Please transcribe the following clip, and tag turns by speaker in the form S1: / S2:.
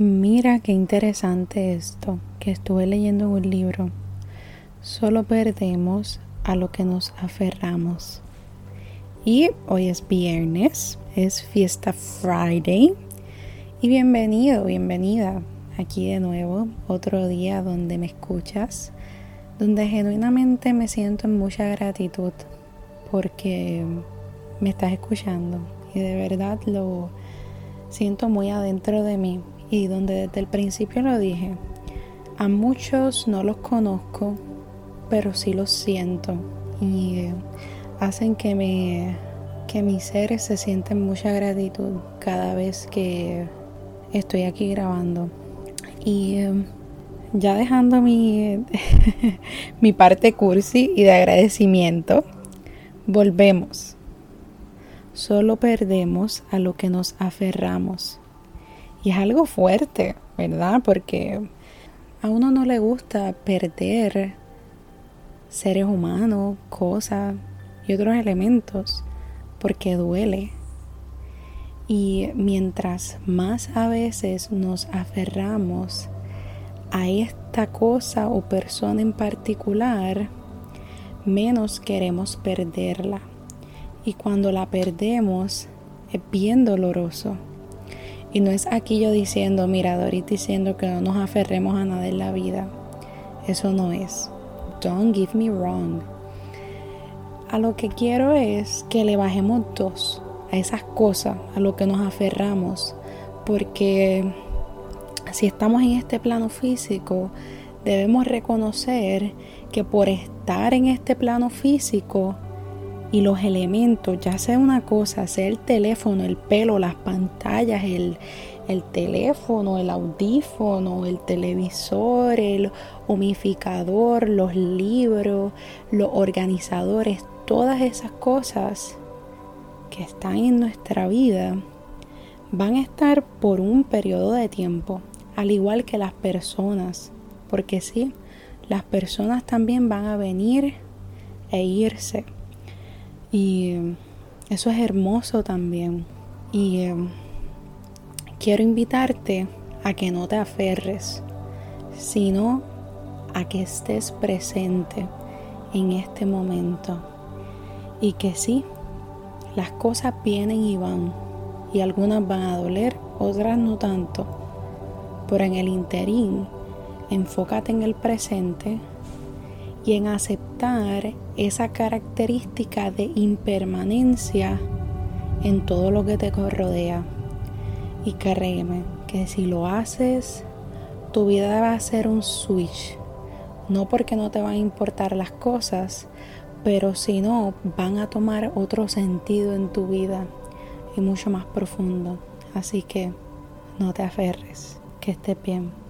S1: Mira qué interesante esto que estuve leyendo en un libro. Solo perdemos a lo que nos aferramos. Y hoy es viernes, es fiesta Friday. Y bienvenido, bienvenida aquí de nuevo, otro día donde me escuchas, donde genuinamente me siento en mucha gratitud porque me estás escuchando y de verdad lo siento muy adentro de mí y donde desde el principio lo dije, a muchos no los conozco, pero sí los siento y eh, hacen que, me, que mis seres se sienten mucha gratitud cada vez que estoy aquí grabando. Y eh, ya dejando mi, mi parte cursi y de agradecimiento, volvemos. Solo perdemos a lo que nos aferramos. Y es algo fuerte, ¿verdad? Porque a uno no le gusta perder seres humanos, cosas y otros elementos, porque duele. Y mientras más a veces nos aferramos a esta cosa o persona en particular, menos queremos perderla. Y cuando la perdemos, es bien doloroso y no es aquí yo diciendo, mira, Dorit diciendo que no nos aferremos a nada en la vida. Eso no es. Don't give me wrong. A lo que quiero es que le bajemos dos a esas cosas, a lo que nos aferramos. Porque si estamos en este plano físico, debemos reconocer que por estar en este plano físico, y los elementos, ya sea una cosa, sea el teléfono, el pelo, las pantallas, el, el teléfono, el audífono, el televisor, el humificador, los libros, los organizadores, todas esas cosas que están en nuestra vida van a estar por un periodo de tiempo, al igual que las personas, porque sí, las personas también van a venir e irse y eso es hermoso también. Y em, quiero invitarte a que no te aferres, sino a que estés presente en este momento. Y que sí, las cosas vienen y van. Y algunas van a doler, otras no tanto. Pero en el interín, enfócate en el presente y en aceptar esa característica de impermanencia en todo lo que te rodea. Y créeme que si lo haces, tu vida va a ser un switch. No porque no te van a importar las cosas, pero si no, van a tomar otro sentido en tu vida y mucho más profundo. Así que no te aferres, que estés bien.